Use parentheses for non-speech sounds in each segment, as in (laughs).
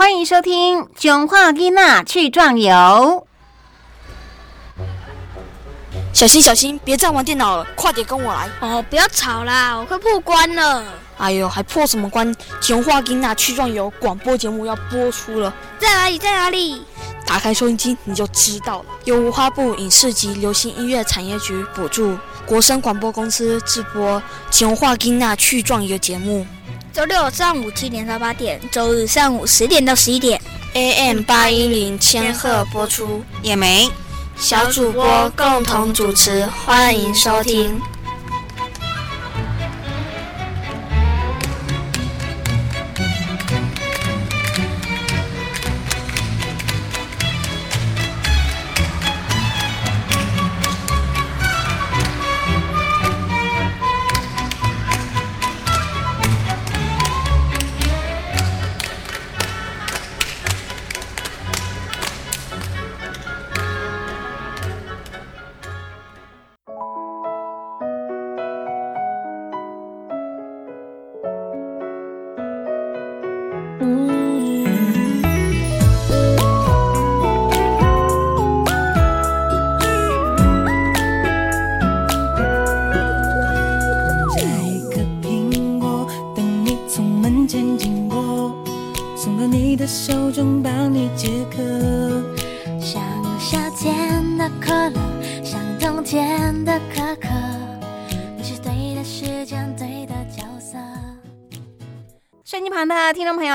欢迎收听《囧话囡娜去壮游》。小心小心，别再玩电脑了，快点跟我来！哦，不要吵啦，我快破关了。哎呦，还破什么关？《囧话囡娜去壮游》广播节目要播出了，在哪里？在哪里？打开收音机你就知道了。由文化部影视及流行音乐产业局补助，国声广播公司直播《囧话囡娜去壮游》节目。周六上午七点到八点，周日上午十点到十一点，AM 八一零千赫播出。也没，小主播共同主持，欢迎收听。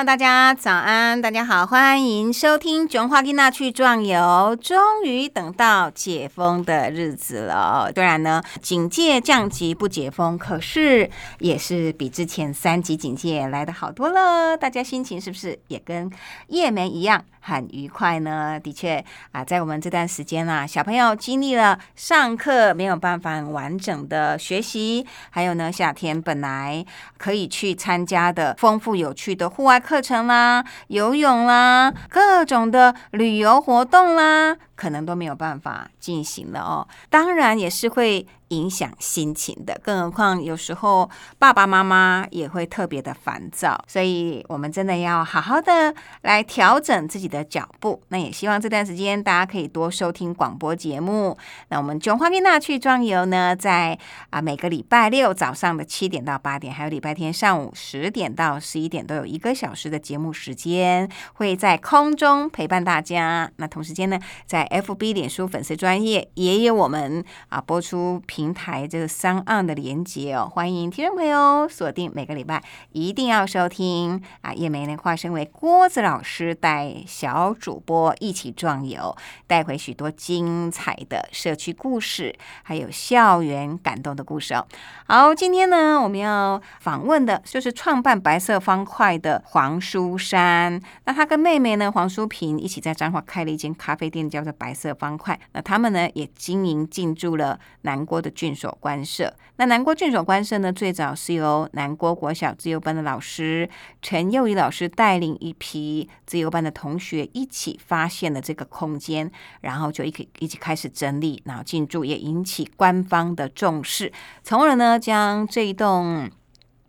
大家早安！大家好，欢迎收听《囧话跟娜去壮游》。终于等到解封的日子了。当然呢，警戒降级不解封，可是也是比之前三级警戒来的好多了。大家心情是不是也跟叶梅一样？很愉快呢，的确啊，在我们这段时间啊，小朋友经历了上课没有办法完整的学习，还有呢，夏天本来可以去参加的丰富有趣的户外课程啦、游泳啦、各种的旅游活动啦，可能都没有办法进行了哦。当然也是会。影响心情的，更何况有时候爸爸妈妈也会特别的烦躁，所以我们真的要好好的来调整自己的脚步。那也希望这段时间大家可以多收听广播节目。那我们囧花蜜娜去装游呢，在啊每个礼拜六早上的七点到八点，还有礼拜天上午十点到十一点，都有一个小时的节目时间，会在空中陪伴大家。那同时间呢，在 FB 脸书粉丝专业也有我们啊播出。平台这个三岸的连接哦，欢迎听众朋友锁定每个礼拜一定要收听啊！叶梅呢化身为郭子老师，带小主播一起壮游，带回许多精彩的社区故事，还有校园感动的故事哦。好，今天呢我们要访问的就是创办白色方块的黄淑珊，那他跟妹妹呢黄淑平一起在彰化开了一间咖啡店，叫做白色方块。那他们呢也经营进驻了南国。的郡守官舍，那南郭郡守官舍呢？最早是由南郭国小自由班的老师陈幼仪老师带领一批自由班的同学一起发现了这个空间，然后就一起一起开始整理，然后进驻，也引起官方的重视，从而呢将这一栋。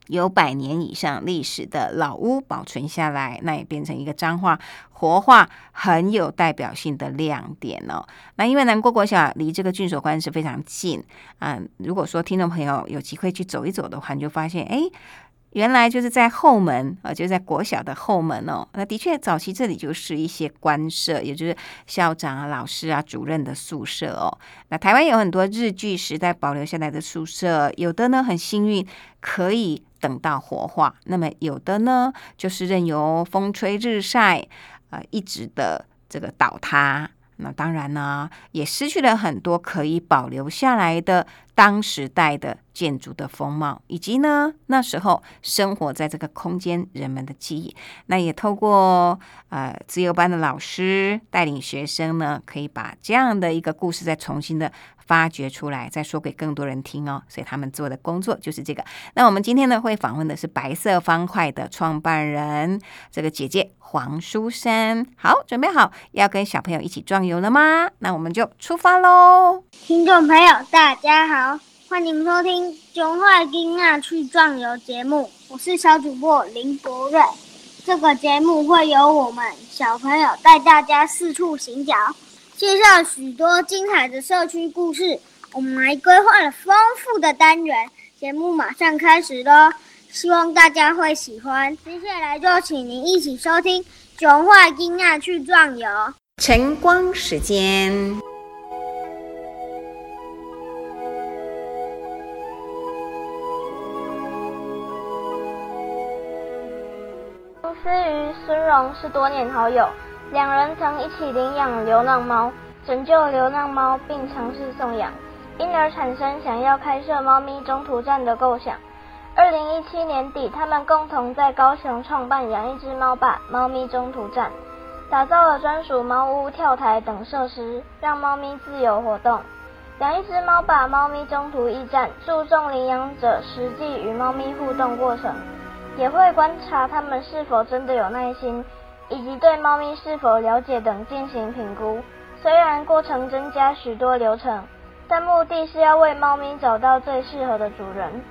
有百年以上历史的老屋保存下来，那也变成一个彰化活化很有代表性的亮点哦。那因为南国国小离这个郡守官是非常近啊，如果说听众朋友有机会去走一走的话，你就发现哎。原来就是在后门啊，就在国小的后门哦。那的确，早期这里就是一些官舍，也就是校长啊、老师啊、主任的宿舍哦。那台湾有很多日据时代保留下来的宿舍，有的呢很幸运可以等到活化，那么有的呢就是任由风吹日晒，呃，一直的这个倒塌。那当然呢，也失去了很多可以保留下来的当时代的建筑的风貌，以及呢那时候生活在这个空间人们的记忆。那也透过呃自由班的老师带领学生呢，可以把这样的一个故事再重新的。发掘出来，再说给更多人听哦。所以他们做的工作就是这个。那我们今天呢，会访问的是白色方块的创办人，这个姐姐黄淑珊。好，准备好要跟小朋友一起壮游了吗？那我们就出发喽！听众朋友，大家好，欢迎收听《熊坏金娜去壮游》节目，我是小主播林博瑞。这个节目会由我们小朋友带大家四处行脚，介绍许多精彩的社区故事。我们还规划了丰富的单元，节目马上开始喽！希望大家会喜欢。接下来就请您一起收听《熊坏金亚去壮游》。晨光时间，公司与孙荣是多年好友，两人曾一起领养流浪猫，拯救流浪猫，并尝试送养，因而产生想要开设猫咪中途站的构想。二零一七年底，他们共同在高雄创办“养一只猫吧”猫咪中途站，打造了专属猫屋、跳台等设施，让猫咪自由活动。养一只猫吧猫咪中途驿站注重领养者实际与猫咪互动过程。也会观察它们是否真的有耐心，以及对猫咪是否了解等进行评估。虽然过程增加许多流程，但目的是要为猫咪找到最适合的主人，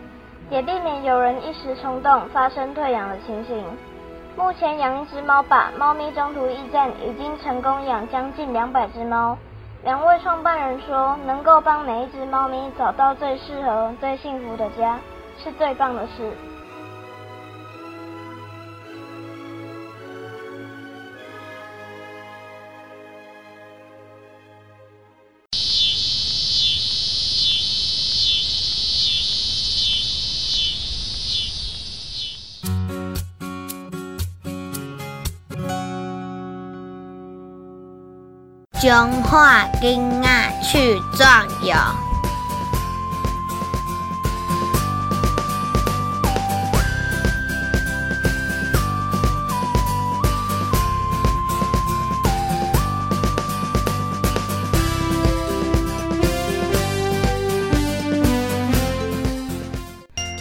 也避免有人一时冲动发生退养的情形。目前养一只猫吧猫咪中途驿站已经成功养将近两百只猫。两位创办人说，能够帮每一只猫咪找到最适合、最幸福的家，是最棒的事。中华囡仔去壮游。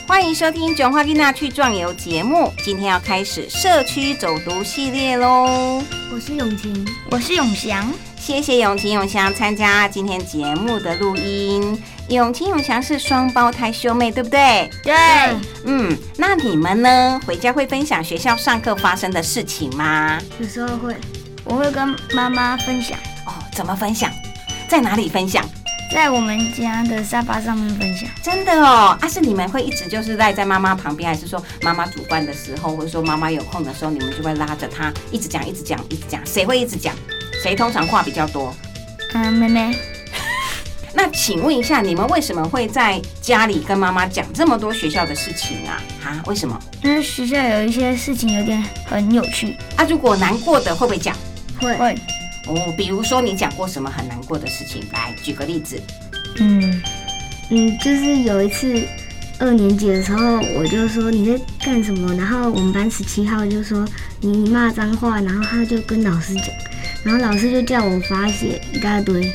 欢迎收听《囧话丽娜去壮游》节目。今天要开始社区走读系列喽。我是永晴，我是永祥，谢谢永晴、永祥参加今天节目的录音。永晴、永祥是双胞胎兄妹，对不对？对，嗯，那你们呢？回家会分享学校上课发生的事情吗？有时候会，我会跟妈妈分享，哦，怎么分享？在哪里分享？在我们家的沙发上面分享。真的哦，啊，是你们会一直就是赖在妈妈旁边，还是说妈妈煮饭的时候，或者说妈妈有空的时候，你们就会拉着她一直讲、一直讲、一直讲？谁会一直讲？谁通常话比较多？嗯，妹妹，(laughs) 那请问一下，你们为什么会在家里跟妈妈讲这么多学校的事情啊？啊，为什么？因为学校有一些事情有点很有趣，啊，如果难过的会不会讲？会会，哦，比如说你讲过什么很难过的事情？来举个例子。嗯嗯，就是有一次二年级的时候，我就说你在干什么，然后我们班十七号就说你骂脏话，然后他就跟老师讲，然后老师就叫我罚写一大堆，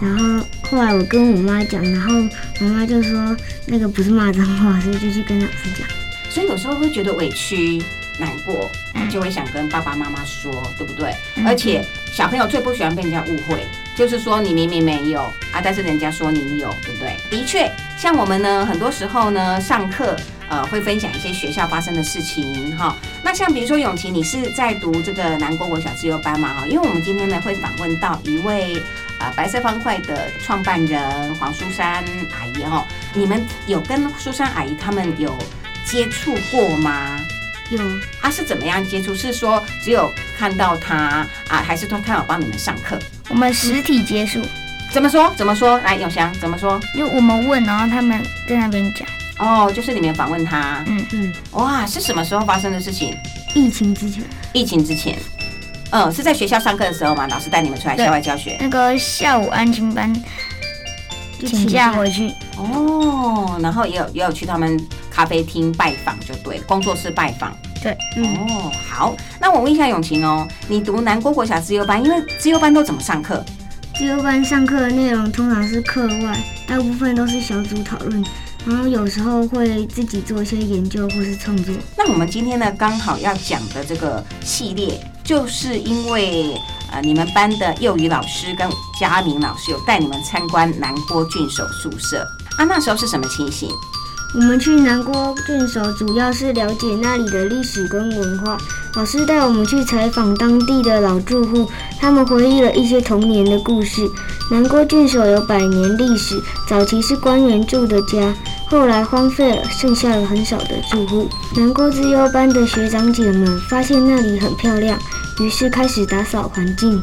然后后来我跟我妈讲，然后我妈就说那个不是骂脏话，所以就去跟老师讲。所以有时候会觉得委屈、难过，就会想跟爸爸妈妈说，对不对？而且小朋友最不喜欢被人家误会，就是说你明明没有啊，但是人家说你有，对不对？的确，像我们呢，很多时候呢，上课呃会分享一些学校发生的事情哈。那像比如说永琪，你是在读这个南国国小自由班嘛哈？因为我们今天呢会访问到一位啊白色方块的创办人黄淑珊阿姨哦，你们有跟淑珊阿姨他们有接触过吗？有啊，是怎么样接触？是说只有看到他啊，还是说他有帮你们上课？我们实体结束，怎么说？怎么说？来，永祥怎么说？因为我们问，然后他们在那边讲。哦，就是你们访问他。嗯嗯，哇，是什么时候发生的事情？疫情之前，疫情之前。嗯，是在学校上课的时候嘛，老师带你们出来校外教学。那个下午安静班就请假回去，哦，然后也有也有去他们咖啡厅拜访，就对，工作室拜访。对，嗯，哦，好，那我问一下永晴哦，你读南国国小自由班，因为自由班都怎么上课？自由班上课的内容通常是课外，大部分都是小组讨论，然后有时候会自己做一些研究或是创作。那我们今天呢，刚好要讲的这个系列，就是因为呃，你们班的幼语老师跟嘉明老师有带你们参观南郭郡守宿舍啊，那时候是什么情形？我们去南郭郡守，主要是了解那里的历史跟文化。老师带我们去采访当地的老住户，他们回忆了一些童年的故事。南郭郡守有百年历史，早期是官员住的家，后来荒废了，剩下了很少的住户。南郭自优班的学长姐们发现那里很漂亮，于是开始打扫环境，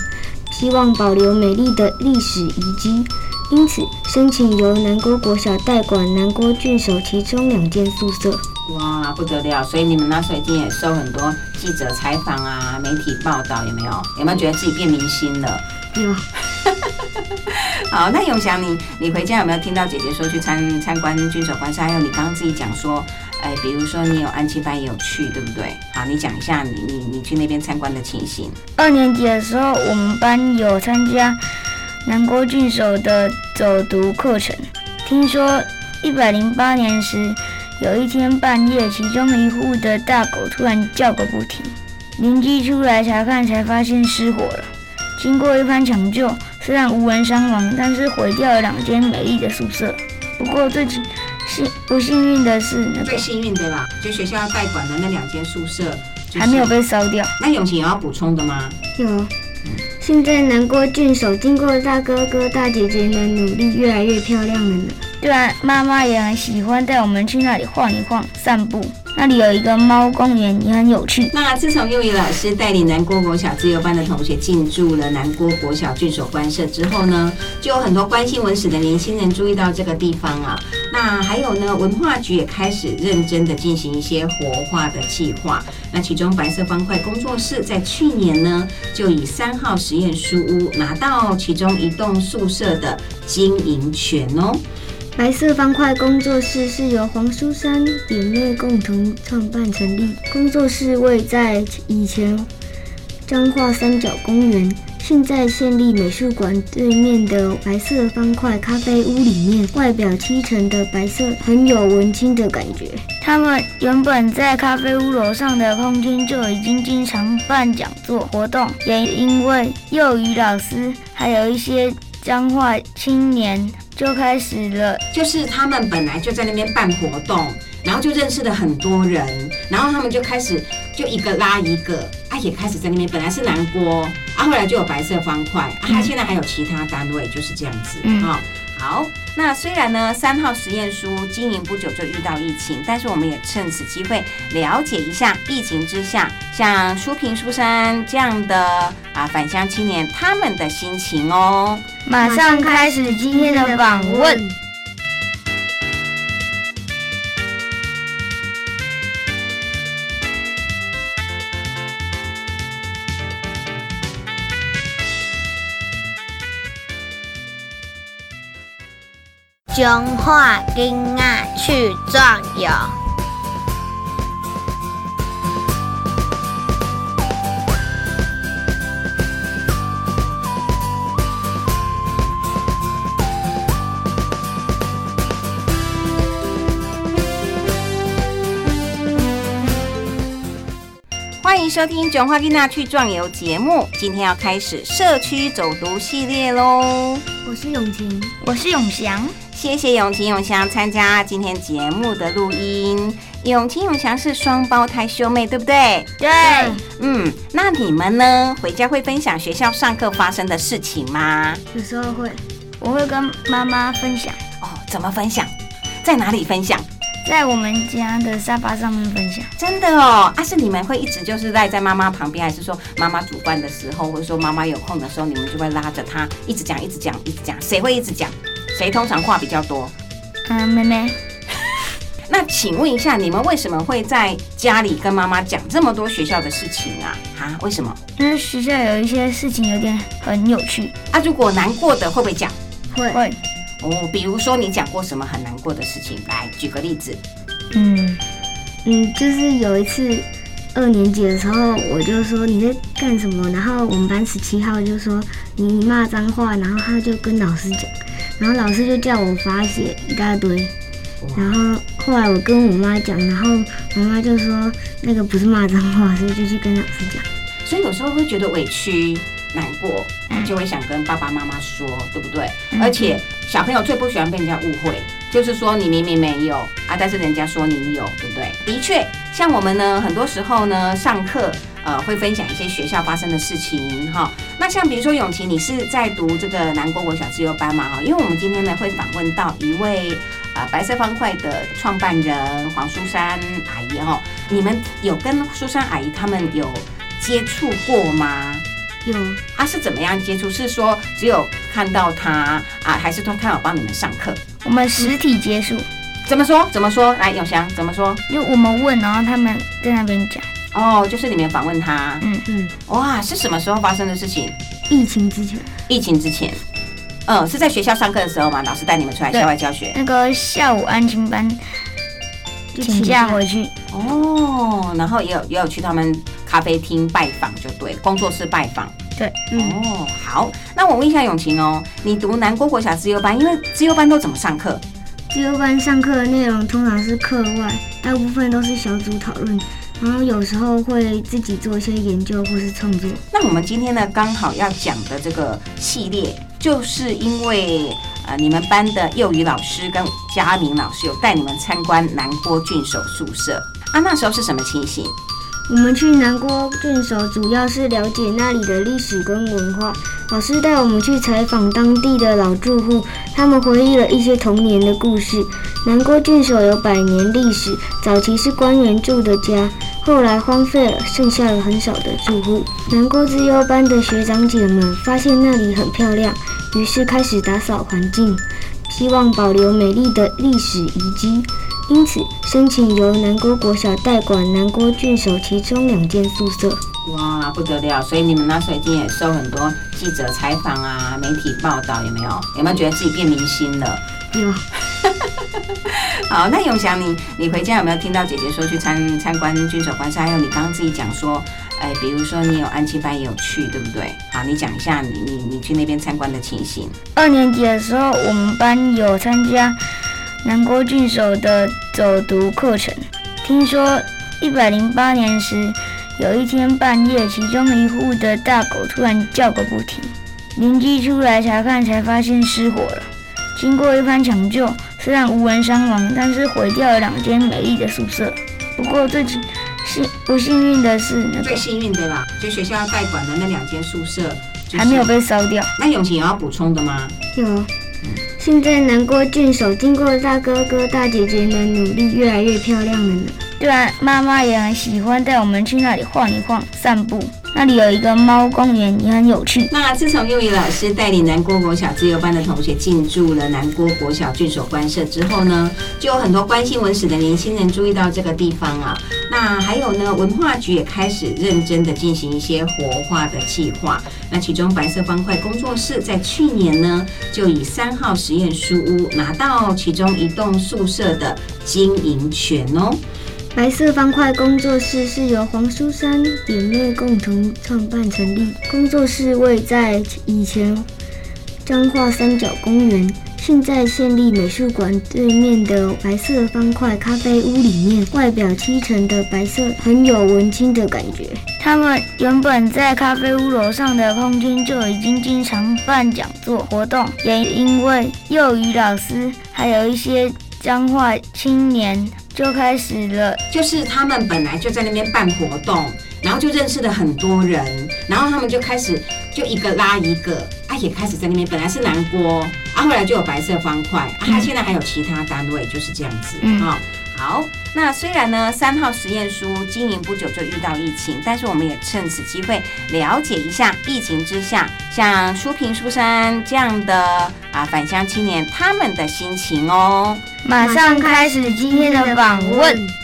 希望保留美丽的历史遗迹。因此，申请由南郭国小代管南郭郡守其中两间宿舍。哇，不得了！所以你们那时候一定也受很多记者采访啊、媒体报道，有没有？有没有觉得自己变明星了？有，(laughs) 好，那永祥，你你回家有没有听到姐姐说去参参观郡守官舍？还有你刚刚自己讲说，哎，比如说你有安亲班也有去，对不对？好，你讲一下你你你去那边参观的情形。二年级的时候，我们班有参加南郭郡守的走读课程。听说一百零八年时，有一天半夜，其中一户的大狗突然叫个不停，邻居出来查看，才发现失火了。经过一番抢救，虽然无人伤亡，但是毁掉了两间美丽的宿舍。不过最幸幸不幸运的是，那最幸运的啦，就学校要代管的那两间宿舍、就是还没有。被烧掉。那永晴有要补充的吗？有。现在南郭郡守经过大哥哥大姐姐的努力，越来越漂亮了呢。对啊，妈妈也很喜欢带我们去那里晃一晃、散步。那里有一个猫公园，也很有趣。那自从幼仪老师带领南郭国小自由班的同学进驻了南郭国小郡守官舍之后呢，就有很多关心文史的年轻人注意到这个地方啊。那还有呢，文化局也开始认真的进行一些活化的计划。那其中白色方块工作室在去年呢，就以三号实验书屋拿到其中一栋宿舍的经营权哦。白色方块工作室是由黄书珊姐妹共同创办成立。工作室位在以前彰化三角公园，现在县立美术馆对面的白色方块咖啡屋里面，外表漆成的白色，很有文青的感觉。他们原本在咖啡屋楼上的空间就已经经常办讲座活动，也因为幼语老师还有一些彰化青年就开始了。就是他们本来就在那边办活动，然后就认识了很多人，然后他们就开始就一个拉一个，啊，也开始在那边本来是南锅，啊，后来就有白色方块，啊，他现在还有其他单位，就是这样子，嗯。哈、好，那虽然呢，三号实验书经营不久就遇到疫情，但是我们也趁此机会了解一下疫情之下，像舒平、舒山这样的啊返乡青年他们的心情哦。马上开始今天的访问。中华囡仔去壮游。欢迎收听《囧话丽娜去壮游》节目，今天要开始社区走读系列喽。我是永晴，我是永祥，谢谢永晴、永祥参加今天节目的录音。永晴、永祥是双胞胎兄妹，对不对？对，嗯，那你们呢？回家会分享学校上课发生的事情吗？有时候会，我会跟妈妈分享，哦，怎么分享？在哪里分享？在我们家的沙发上面分享。真的哦，啊，是你们会一直就是赖在妈妈旁边，还是说妈妈煮饭的时候，或者说妈妈有空的时候，你们就会拉着她一直讲、一直讲、一直讲？谁会一直讲？谁通常话比较多？嗯，妹妹，(laughs) 那请问一下，你们为什么会在家里跟妈妈讲这么多学校的事情啊？啊，为什么？因为学校有一些事情有点很有趣，啊，如果难过的会不会讲？会会，哦，比如说你讲过什么很难过的事情？来举个例子。嗯嗯，就是有一次二年级的时候，我就说你在干什么，然后我们班十七号就说你骂脏话，然后他就跟老师讲，然后老师就叫我罚写一大堆，然后后来我跟我妈讲，然后我妈就说那个不是骂脏话，所以就去跟老师讲。所以有时候会觉得委屈、难过，就会想跟爸爸妈妈说，对不对？嗯而且小朋友最不喜欢被人家误会，就是说你明明没有啊，但是人家说你有，对不对？的确，像我们呢，很多时候呢，上课呃会分享一些学校发生的事情哈。那像比如说永琪，你是在读这个南国国小自由班嘛哈？因为我们今天呢会访问到一位啊白色方块的创办人黄淑珊阿姨哈。你们有跟淑珊阿姨他们有接触过吗？有啊，是怎么样接触？是说只有看到他啊，还是说他有帮你们上课？我们实体接触，怎么说？怎么说？来，永祥怎么说？就我们问，然后他们在那边讲。哦，就是你们访问他。嗯嗯，哇，是什么时候发生的事情？疫情之前，疫情之前，嗯，是在学校上课的时候吗？老师带你们出来校外教学？那个下午安亲班请假回去。哦，然后也有也有去他们咖啡厅拜访，就对，工作室拜访。对，哦，好，那我问一下永晴哦，你读南郭国小自由班，因为自由班都怎么上课？自由班上课的内容通常是课外，大部分都是小组讨论，然后有时候会自己做一些研究或是创作。那我们今天呢，刚好要讲的这个系列，就是因为呃，你们班的幼语老师跟嘉明老师有带你们参观南郭郡守宿舍啊，那时候是什么情形？我们去南郭郡守，主要是了解那里的历史跟文化。老师带我们去采访当地的老住户，他们回忆了一些童年的故事。南郭郡守有百年历史，早期是官员住的家，后来荒废了，剩下了很少的住户。南郭自优班的学长姐们发现那里很漂亮，于是开始打扫环境，希望保留美丽的历史遗迹。因此，申请由南郭国小代管南郭郡守其中两间宿舍。哇，不得了！所以你们那时候一定也受很多记者采访啊，媒体报道，有没有？有没有觉得自己变明星了？有。(laughs) 好，那永祥，你你回家有没有听到姐姐说去参参观郡守官舍？还有你刚刚自己讲说，哎，比如说你有安亲班也有去，对不对？好，你讲一下你你你去那边参观的情形。二年级的时候，我们班有参加。南郭郡守的走读课程。听说一百零八年时，有一天半夜，其中一户的大狗突然叫个不停，邻居出来查看，才发现失火了。经过一番抢救，虽然无人伤亡，但是毁掉了两间美丽的宿舍。不过最幸不幸运的是，那最幸运的啦，就学校要代管的那两间宿舍还没有被烧掉。那永晴有要补充的吗？有。现在南郭郡守经过大哥哥大姐姐的努力，越来越漂亮了呢。对啊，妈妈也很喜欢带我们去那里晃一晃、散步。那里有一个猫公园，也很有趣。那自从幼语老师带领南郭国小自由班的同学进驻了南郭国小郡守官舍之后呢，就有很多关心文史的年轻人注意到这个地方啊。那还有呢，文化局也开始认真的进行一些活化的计划。那其中白色方块工作室在去年呢，就以三号实验书屋拿到其中一栋宿舍的经营权哦。白色方块工作室是由黄书珊姐妹共同创办成立。工作室位在以前彰化三角公园，现在县立美术馆对面的白色方块咖啡屋里面。外表漆成的白色，很有文青的感觉。他们原本在咖啡屋楼上的空间就已经经常办讲座活动，也因为幼语老师还有一些彰化青年。就开始了，就是他们本来就在那边办活动，然后就认识了很多人，然后他们就开始就一个拉一个，啊也开始在那边，本来是南锅，啊后来就有白色方块，啊现在还有其他单位，就是这样子，哈。好，那虽然呢，三号实验书经营不久就遇到疫情，但是我们也趁此机会了解一下疫情之下，像书平、书山这样的啊返乡青年他们的心情哦。马上开始今天的访问。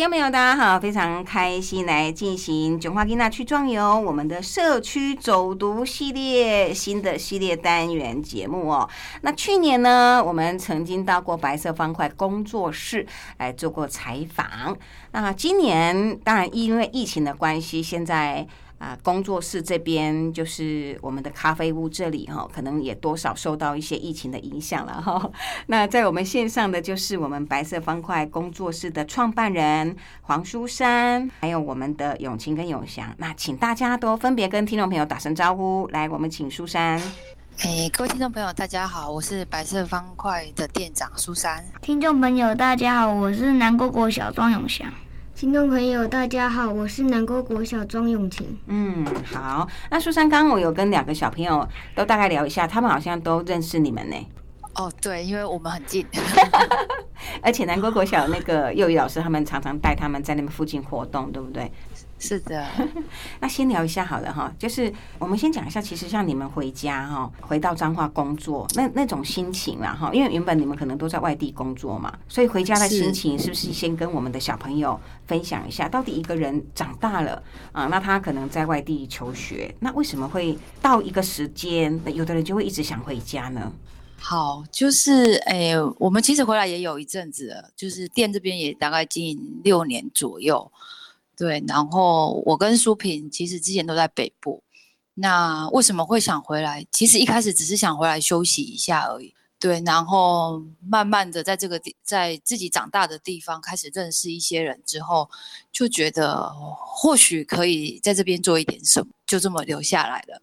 听众朋友，大家好，非常开心来进行九花吉娜去壮游我们的社区走读系列新的系列单元节目哦。那去年呢，我们曾经到过白色方块工作室来做过采访。那今年当然因为疫情的关系，现在啊、工作室这边，就是我们的咖啡屋这里哈，可能也多少受到一些疫情的影响了哈。(laughs) 那在我们线上的就是我们白色方块工作室的创办人黄淑珊，还有我们的永晴跟永祥。那请大家都分别跟听众朋友打声招呼，来，我们请淑珊。诶，各位听众朋友，大家好，我是白色方块的店长苏珊。听众朋友，大家好，我是南国国小庄永祥。听众朋友，大家好，我是南国国小庄永晴。嗯，好。那苏珊，刚刚我有跟两个小朋友都大概聊一下，他们好像都认识你们呢。哦，对，因为我们很近，(laughs) 而且南国国小那个幼语老师，他们常常带他们在那边附近活动，对不对？是的。(laughs) 那先聊一下好了哈，就是我们先讲一下，其实像你们回家哈，回到彰化工作那那种心情啦哈，因为原本你们可能都在外地工作嘛，所以回家的心情是不是先跟我们的小朋友分享一下？到底一个人长大了啊，那他可能在外地求学，那为什么会到一个时间，有的人就会一直想回家呢？好，就是诶，我们其实回来也有一阵子了，就是店这边也大概经营六年左右。对，然后我跟淑萍其实之前都在北部，那为什么会想回来？其实一开始只是想回来休息一下而已。对，然后慢慢的在这个地，在自己长大的地方开始认识一些人之后，就觉得或许可以在这边做一点什么，就这么留下来了。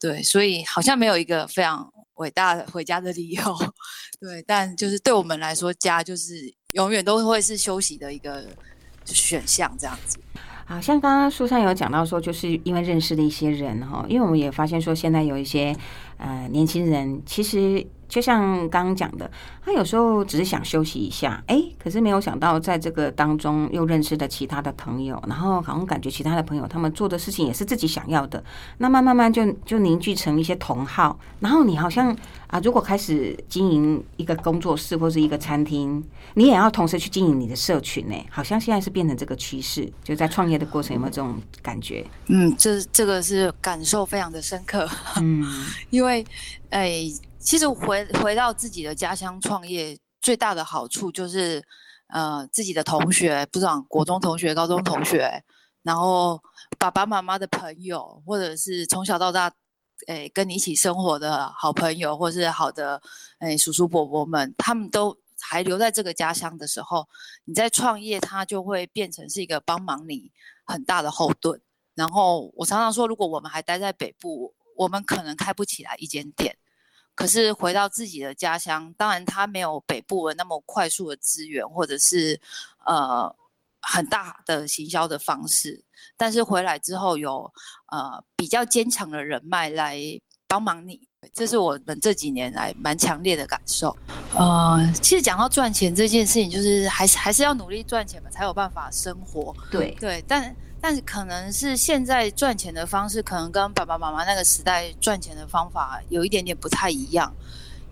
对，所以好像没有一个非常伟大的回家的理由。(laughs) 对，但就是对我们来说，家就是永远都会是休息的一个选项，这样子。好像刚刚书上有讲到说，就是因为认识的一些人哈，因为我们也发现说，现在有一些呃年轻人，其实就像刚刚讲的，他有时候只是想休息一下，哎，可是没有想到在这个当中又认识了其他的朋友，然后好像感觉其他的朋友他们做的事情也是自己想要的，那慢慢慢就就凝聚成一些同好，然后你好像啊，如果开始经营一个工作室或是一个餐厅，你也要同时去经营你的社群呢，好像现在是变成这个趋势，就在创业的过程有没有这种感觉？嗯，这这个是感受非常的深刻。嗯，(laughs) 因为，哎，其实回回到自己的家乡创业，最大的好处就是，呃，自己的同学，不管国中同学、高中同学，然后爸爸妈妈的朋友，或者是从小到大，哎，跟你一起生活的好朋友，或是好的，哎，叔叔伯伯们，他们都还留在这个家乡的时候，你在创业，它就会变成是一个帮忙你很大的后盾。然后我常常说，如果我们还待在北部，我们可能开不起来一间店。可是回到自己的家乡，当然他没有北部的那么快速的资源，或者是呃很大的行销的方式。但是回来之后有呃比较坚强的人脉来帮忙你，这是我们这几年来蛮强烈的感受。呃，其实讲到赚钱这件事情，就是还是还是要努力赚钱嘛，才有办法生活。对对，但但是可能是现在赚钱的方式，可能跟爸爸妈妈那个时代赚钱的方法有一点点不太一样。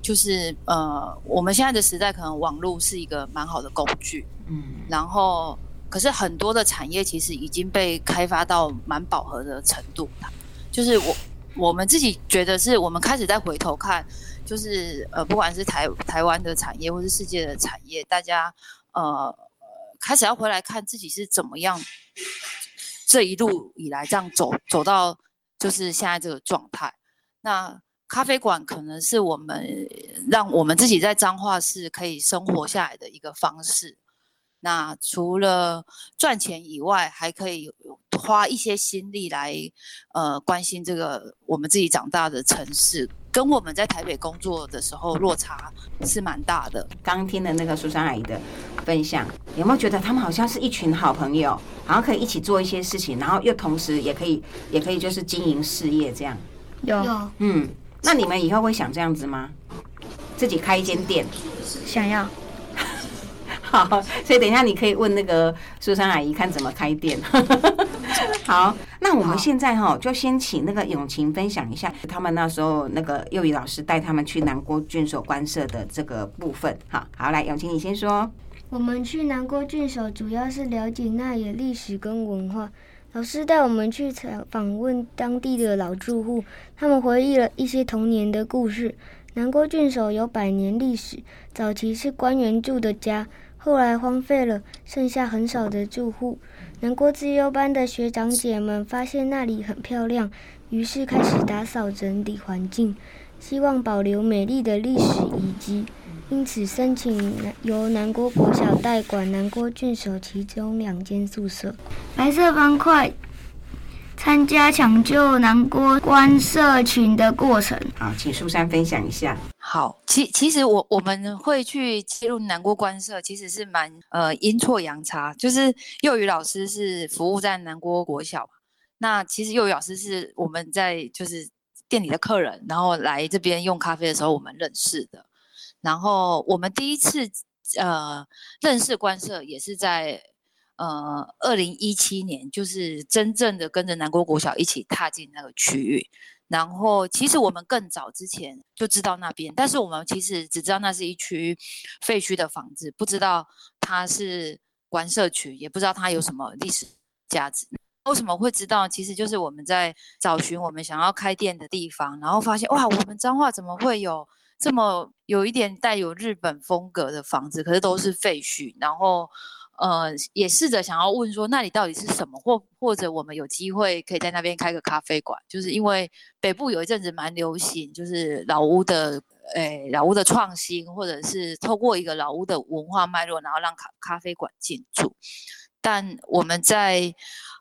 就是呃，我们现在的时代，可能网络是一个蛮好的工具，嗯，然后可是很多的产业其实已经被开发到蛮饱和的程度了。就是我我们自己觉得，是我们开始再回头看，就是呃，不管是台台湾的产业，或是世界的产业，大家呃开始要回来看自己是怎么样这一路以来这样走走到就是现在这个状态。那咖啡馆可能是我们让我们自己在彰化市可以生活下来的一个方式。那除了赚钱以外，还可以花一些心力来呃关心这个我们自己长大的城市，跟我们在台北工作的时候落差是蛮大的。刚听的那个苏珊阿姨的分享，有没有觉得他们好像是一群好朋友，好像可以一起做一些事情，然后又同时也可以也可以就是经营事业这样？有有嗯，那你们以后会想这样子吗？自己开一间店？想要 (laughs) 好，所以等一下你可以问那个苏珊阿姨看怎么开店。(laughs) 好，那我们现在哈就先请那个永晴分享一下他们那时候那个幼语老师带他们去南郭郡守官舍的这个部分。好，好，来永晴你先说。我们去南郭郡守，主要是了解那里的历史跟文化。老师带我们去采访问当地的老住户，他们回忆了一些童年的故事。南郭郡守有百年历史，早期是官员住的家，后来荒废了，剩下很少的住户。南郭自优班的学长姐们发现那里很漂亮，于是开始打扫整理环境，希望保留美丽的历史遗迹。因此，申请由南郭国小代管南郭郡守其中两间宿舍。白色方块参加抢救南郭关社群的过程。好，请苏珊分享一下。好，其其实我我们会去切入南郭关社，其实是蛮呃阴错阳差，就是幼语老师是服务在南郭国小嘛，那其实幼语老师是我们在就是店里的客人，然后来这边用咖啡的时候我们认识的，然后我们第一次呃认识关社也是在呃二零一七年，就是真正的跟着南国国小一起踏进那个区域。然后，其实我们更早之前就知道那边，但是我们其实只知道那是一区废墟的房子，不知道它是关社区，也不知道它有什么历史价值。为什么会知道？其实就是我们在找寻我们想要开店的地方，然后发现哇，我们彰化怎么会有这么有一点带有日本风格的房子？可是都是废墟，然后。呃，也试着想要问说，那里到底是什么？或或者我们有机会可以在那边开个咖啡馆？就是因为北部有一阵子蛮流行，就是老屋的，诶，老屋的创新，或者是透过一个老屋的文化脉络，然后让咖咖啡馆进驻。但我们在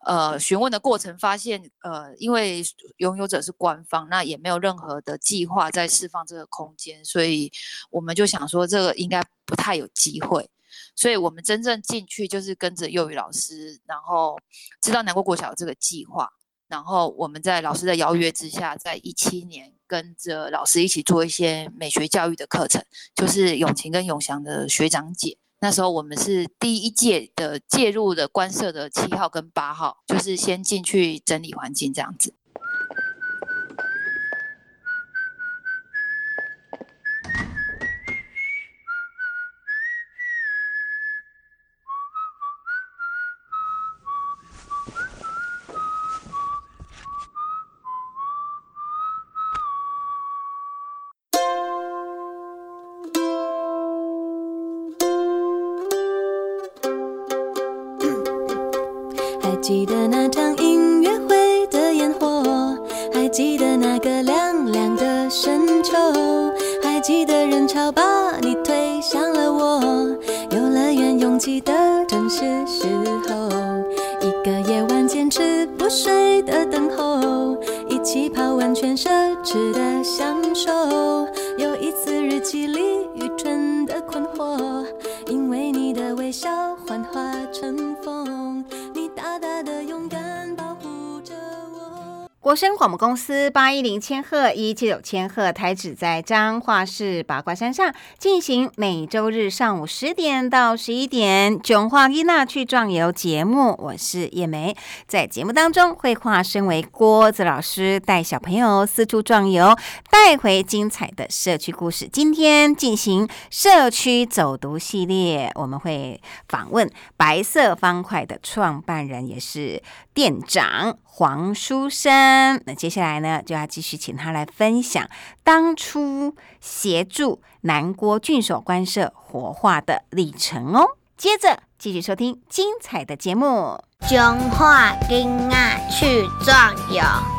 呃询问的过程发现，呃，因为拥有者是官方，那也没有任何的计划在释放这个空间，所以我们就想说，这个应该不太有机会。所以我们真正进去就是跟着幼语老师，然后知道南国国小这个计划，然后我们在老师的邀约之下，在一七年跟着老师一起做一些美学教育的课程，就是永晴跟永祥的学长姐。那时候我们是第一届的介入的官社的七号跟八号，就是先进去整理环境这样子。记得那场音乐会的烟火，还记得那个凉凉的深秋，还记得人潮把你推向了我，游乐园拥挤的正是时候，国声广播公司八一零千赫一七九千赫台址在彰化市八卦山上，进行每周日上午十点到十一点《囧话伊娜去壮游》节目。我是叶梅，在节目当中会化身为郭子老师，带小朋友四处壮游，带回精彩的社区故事。今天进行社区走读系列，我们会访问白色方块的创办人，也是店长黄书生。那接下来呢，就要继续请他来分享当初协助南郭郡守官舍活化的历程哦。接着继续收听精彩的节目，中华金啊去壮游。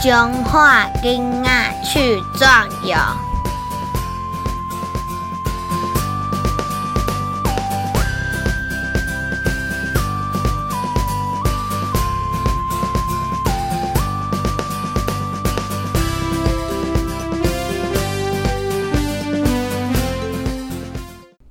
中华金啊去壮游。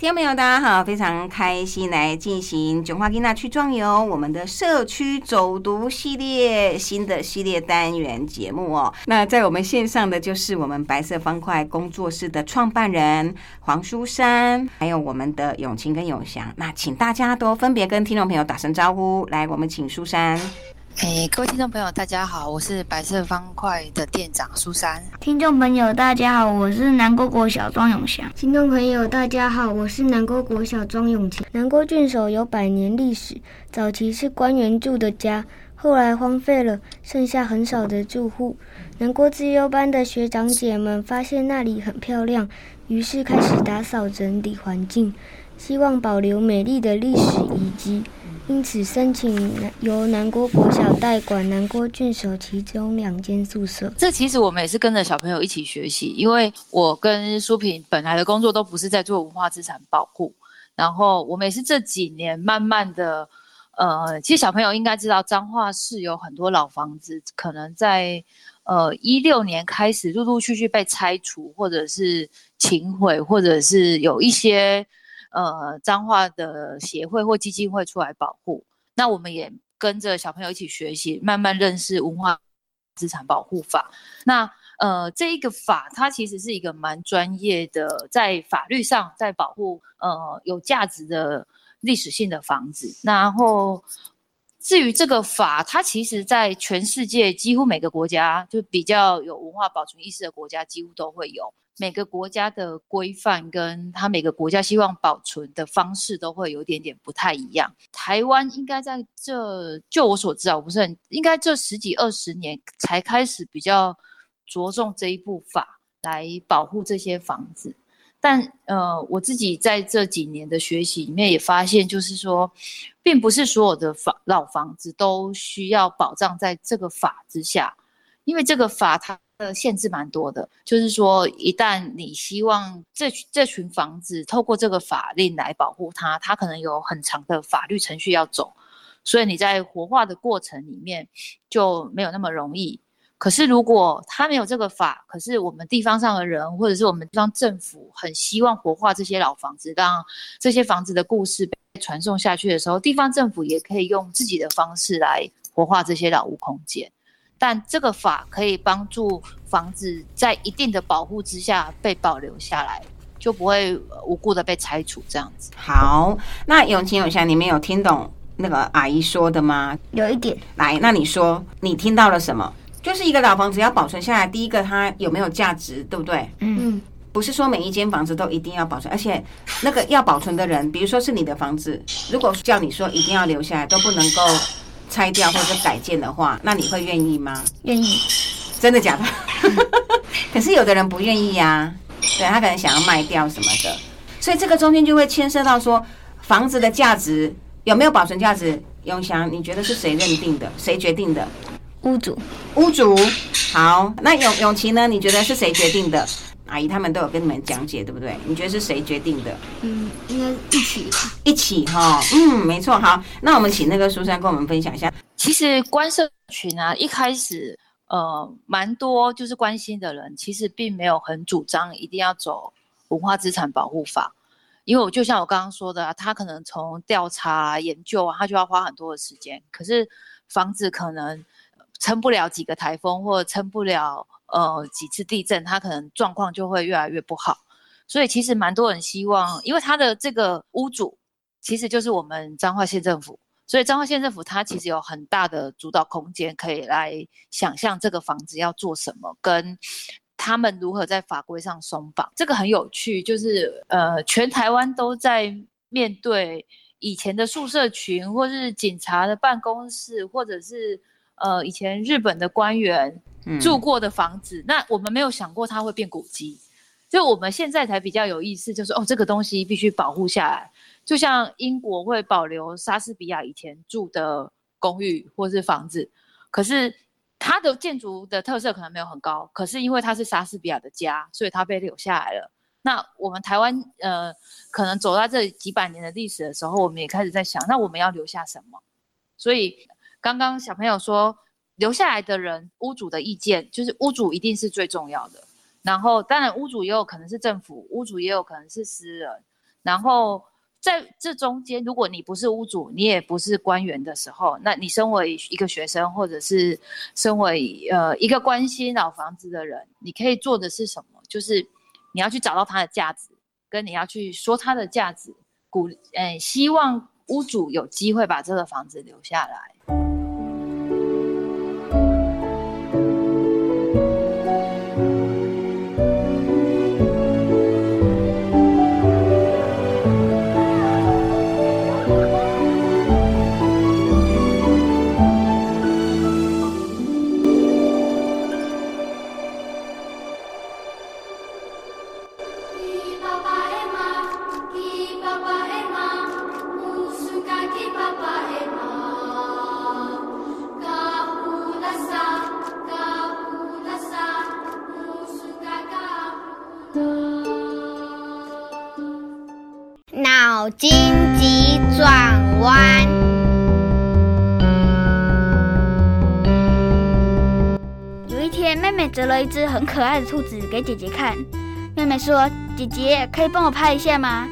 听众朋友，大家好，非常开心来进行囧花吉娜去壮游我们的社区走读系列新的系列单元节目哦。那在我们线上的就是我们白色方块工作室的创办人黄书山，还有我们的永晴跟永祥。那请大家都分别跟听众朋友打声招呼。来，我们请书山。诶，各位听众朋友，大家好，我是白色方块的店长苏珊。听众朋友，大家好，我是南国国小庄永祥。听众朋友，大家好，我是南国国小庄永强。南国郡守有百年历史，早期是官员住的家，后来荒废了，剩下很少的住户。南国自优班的学长姐们发现那里很漂亮，于是开始打扫整理环境，希望保留美丽的历史遗迹。因此，申请由南郭国小代管南郭郡守其中两间宿舍。这其实我们也是跟着小朋友一起学习，因为我跟淑萍本来的工作都不是在做文化资产保护，然后我们也是这几年慢慢的，呃，其实小朋友应该知道，彰化市有很多老房子，可能在呃一六年开始陆陆续续被拆除，或者是清毁，或者是有一些。呃，脏话的协会或基金会出来保护，那我们也跟着小朋友一起学习，慢慢认识文化资产保护法。那呃，这一个法它其实是一个蛮专业的，在法律上在保护呃有价值的历史性的房子。然后至于这个法，它其实在全世界几乎每个国家，就比较有文化保存意识的国家，几乎都会有。每个国家的规范跟他每个国家希望保存的方式都会有点点不太一样。台湾应该在这，就我所知啊，我不是很应该这十几二十年才开始比较着重这一部法来保护这些房子。但呃，我自己在这几年的学习里面也发现，就是说，并不是所有的房老房子都需要保障在这个法之下，因为这个法它。的限制蛮多的，就是说，一旦你希望这这群房子透过这个法令来保护它，它可能有很长的法律程序要走，所以你在活化的过程里面就没有那么容易。可是如果它没有这个法，可是我们地方上的人或者是我们地方政府很希望活化这些老房子，让这些房子的故事被传送下去的时候，地方政府也可以用自己的方式来活化这些老屋空间。但这个法可以帮助房子在一定的保护之下被保留下来，就不会无故的被拆除这样子。好，那永晴永祥，你们有听懂那个阿姨说的吗？有一点。来，那你说你听到了什么？就是一个老房子要保存下来，第一个它有没有价值，对不对？嗯。不是说每一间房子都一定要保存，而且那个要保存的人，比如说是你的房子，如果叫你说一定要留下来，都不能够。拆掉或者改建的话，(laughs) 那你会愿意吗？愿意，真的假的？(laughs) 可是有的人不愿意呀，对他可能想要卖掉什么的，所以这个中间就会牵涉到说房子的价值有没有保存价值。永祥，你觉得是谁认定的？谁决定的？屋主，屋主。好，那永永琪呢？你觉得是谁决定的？阿姨他们都有跟你们讲解，对不对？你觉得是谁决定的？嗯，应该一起，一起哈。嗯，没错。好，那我们请那个苏珊跟我们分享一下。其实关社群啊，一开始呃，蛮多就是关心的人，其实并没有很主张一定要走文化资产保护法，因为我就像我刚刚说的，他可能从调查研究啊，他就要花很多的时间。可是房子可能撑不了几个台风，或撑不了。呃，几次地震，它可能状况就会越来越不好，所以其实蛮多人希望，因为他的这个屋主其实就是我们彰化县政府，所以彰化县政府它其实有很大的主导空间，可以来想象这个房子要做什么，跟他们如何在法规上松绑，这个很有趣，就是呃，全台湾都在面对以前的宿舍群，或是警察的办公室，或者是呃以前日本的官员。住过的房子，那我们没有想过它会变古迹，所以我们现在才比较有意思，就是哦，这个东西必须保护下来。就像英国会保留莎士比亚以前住的公寓或是房子，可是它的建筑的特色可能没有很高，可是因为它是莎士比亚的家，所以它被留下来了。那我们台湾呃，可能走到这几百年的历史的时候，我们也开始在想，那我们要留下什么？所以刚刚小朋友说。留下来的人，屋主的意见就是屋主一定是最重要的。然后，当然屋主也有可能是政府，屋主也有可能是私人。然后在这中间，如果你不是屋主，你也不是官员的时候，那你身为一个学生，或者是身为呃一个关心老房子的人，你可以做的是什么？就是你要去找到它的价值，跟你要去说它的价值，鼓嗯，希望屋主有机会把这个房子留下来。折了一只很可爱的兔子给姐姐看。妹妹说：“姐姐，可以帮我拍一下吗？”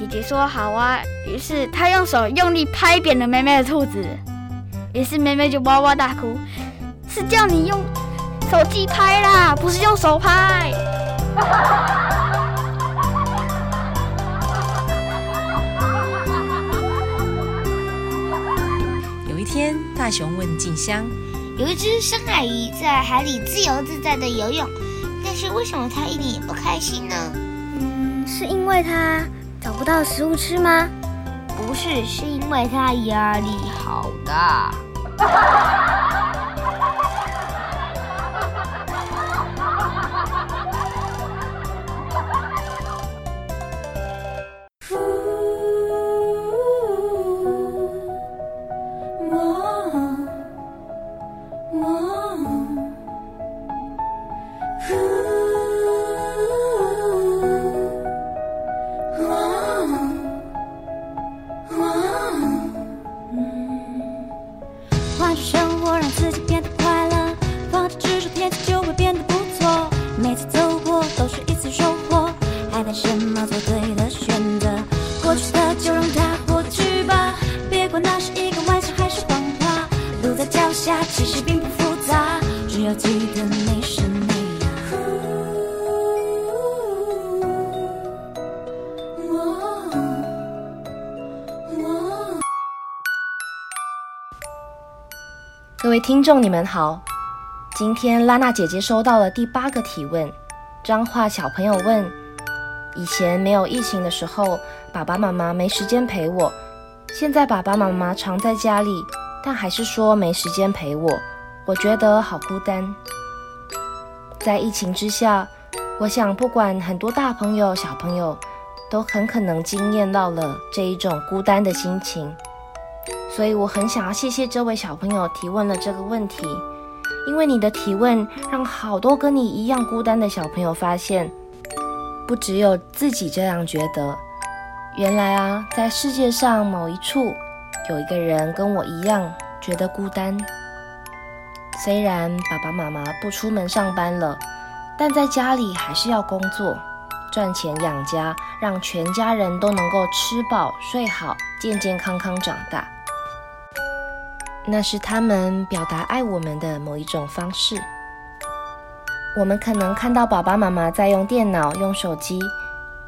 姐姐说：“好啊。”于是她用手用力拍扁了妹妹的兔子。于是妹妹就哇哇大哭：“是叫你用手机拍啦，不是用手拍。(laughs) ”有一天，大熊问静香：“有一只深海鱼在海里自由自在的游泳，但是为什么它一点也不开心呢？”“嗯，是因为它找不到食物吃吗？”“不是，是因为它压力好大。(laughs) ”众，你们好。今天拉娜姐姐收到了第八个提问。张化小朋友问：以前没有疫情的时候，爸爸妈妈没时间陪我；现在爸爸妈妈常在家里，但还是说没时间陪我，我觉得好孤单。在疫情之下，我想不管很多大朋友、小朋友，都很可能经验到了这一种孤单的心情。所以我很想要谢谢这位小朋友提问了这个问题，因为你的提问让好多跟你一样孤单的小朋友发现，不只有自己这样觉得，原来啊，在世界上某一处有一个人跟我一样觉得孤单。虽然爸爸妈妈不出门上班了，但在家里还是要工作，赚钱养家，让全家人都能够吃饱睡好，健健康康长大。那是他们表达爱我们的某一种方式。我们可能看到爸爸妈妈在用电脑、用手机，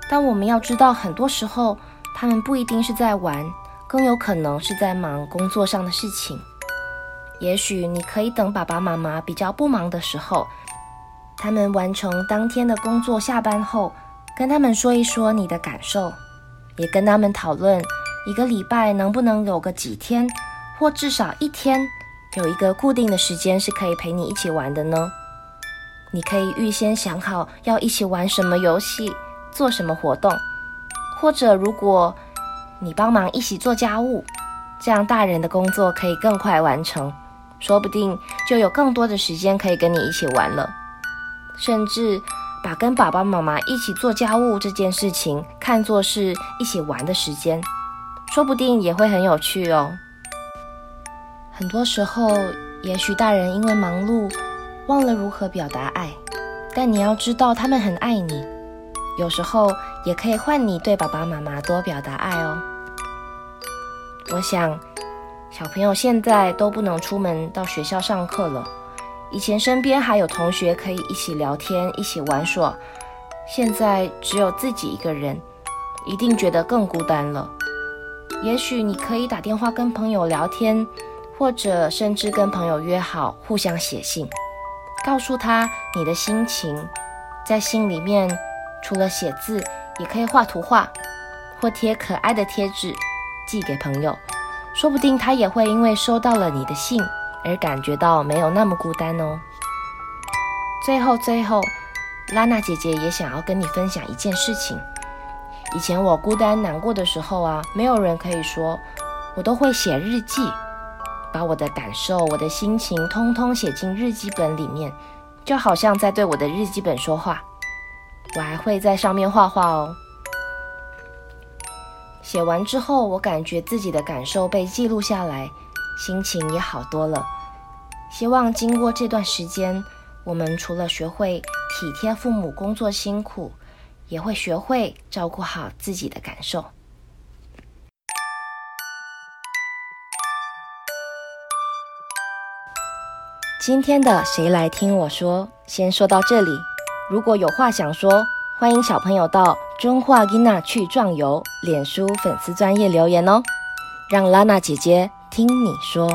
但我们要知道，很多时候他们不一定是在玩，更有可能是在忙工作上的事情。也许你可以等爸爸妈妈比较不忙的时候，他们完成当天的工作，下班后跟他们说一说你的感受，也跟他们讨论一个礼拜能不能有个几天。或至少一天有一个固定的时间是可以陪你一起玩的呢？你可以预先想好要一起玩什么游戏，做什么活动，或者如果你帮忙一起做家务，这样大人的工作可以更快完成，说不定就有更多的时间可以跟你一起玩了。甚至把跟爸爸妈妈一起做家务这件事情看作是一起玩的时间，说不定也会很有趣哦。很多时候，也许大人因为忙碌，忘了如何表达爱。但你要知道，他们很爱你。有时候也可以换你对爸爸妈妈多表达爱哦。我想，小朋友现在都不能出门到学校上课了。以前身边还有同学可以一起聊天、一起玩耍，现在只有自己一个人，一定觉得更孤单了。也许你可以打电话跟朋友聊天。或者甚至跟朋友约好，互相写信，告诉他你的心情。在信里面，除了写字，也可以画图画，或贴可爱的贴纸寄给朋友。说不定他也会因为收到了你的信而感觉到没有那么孤单哦。最后，最后，拉娜姐姐也想要跟你分享一件事情。以前我孤单难过的时候啊，没有人可以说，我都会写日记。把我的感受、我的心情，通通写进日记本里面，就好像在对我的日记本说话。我还会在上面画画哦。写完之后，我感觉自己的感受被记录下来，心情也好多了。希望经过这段时间，我们除了学会体贴父母工作辛苦，也会学会照顾好自己的感受。今天的谁来听我说，先说到这里。如果有话想说，欢迎小朋友到中华伊娜去壮游脸书粉丝专业留言哦，让拉娜姐姐听你说。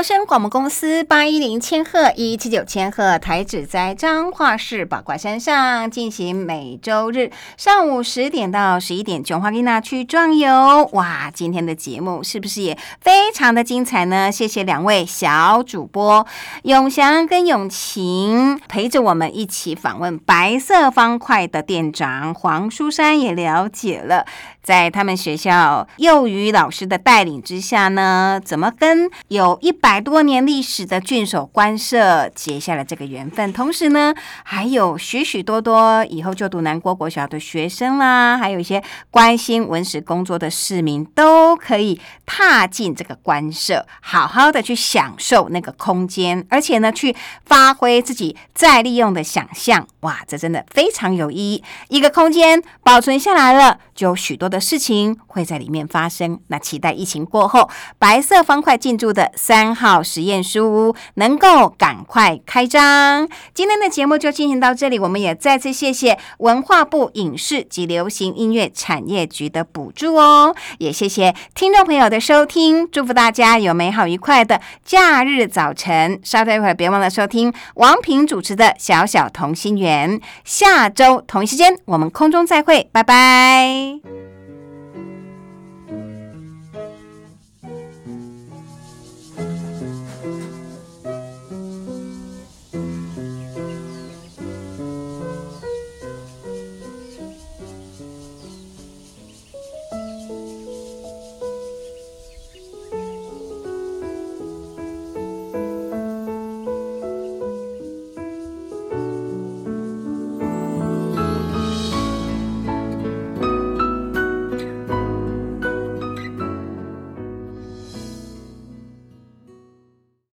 国声广播公司八一零千赫一七九千赫台址在彰化市宝挂山上，进行每周日上午十点到十一点，琼花丽娜去壮游。哇，今天的节目是不是也非常的精彩呢？谢谢两位小主播永祥跟永晴陪着我们一起访问白色方块的店长黄淑珊，也了解了在他们学校幼语老师的带领之下呢，怎么跟有一百百多年历史的郡守官舍结下了这个缘分，同时呢，还有许许多多以后就读南国国小的学生啦，还有一些关心文史工作的市民，都可以踏进这个官舍，好好的去享受那个空间，而且呢，去发挥自己再利用的想象。哇，这真的非常有意义。一个空间保存下来了，就有许多的事情会在里面发生。那期待疫情过后，白色方块进驻的三号实验书屋能够赶快开张。今天的节目就进行到这里，我们也再次谢谢文化部影视及流行音乐产业局的补助哦，也谢谢听众朋友的收听，祝福大家有美好愉快的假日早晨。稍等一会儿，别忘了收听王平主持的《小小同心圆》。下周同一时间，我们空中再会，拜拜。